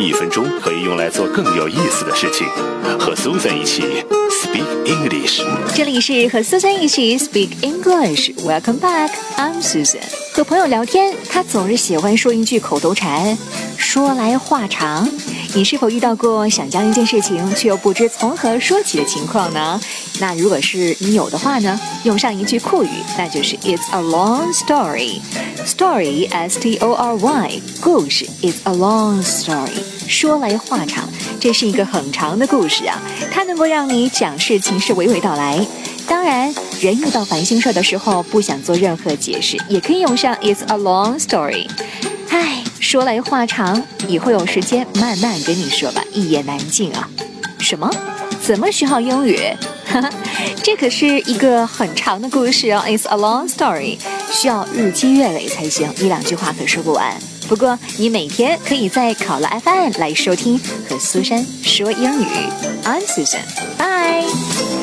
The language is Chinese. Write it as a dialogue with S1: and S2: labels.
S1: 一分钟可以用来做更有意思的事情。和 Susan 一起 Speak English。
S2: 这里是和 Susan 一起 Speak English。Welcome back, I'm Susan。和朋友聊天，他总是喜欢说一句口头禅，说来话长。你是否遇到过想讲一件事情却又不知从何说起的情况呢？那如果是你有的话呢，用上一句酷语，那就是 It's a long story。Story S T O R Y，故事 It's a long story。说来话长，这是一个很长的故事啊，它能够让你讲事情是娓娓道来。当然，人遇到烦心事儿的时候，不想做任何解释，也可以用上 It's a long story。唉，说来话长，以后有时间慢慢跟你说吧，一言难尽啊。什么？怎么学好英语？哈哈，这可是一个很长的故事哦，It's a long story，需要日积月累才行，一两句话可说不完。不过你每天可以在考拉 FM 来收听和苏珊说英语。I'm Susan，bye。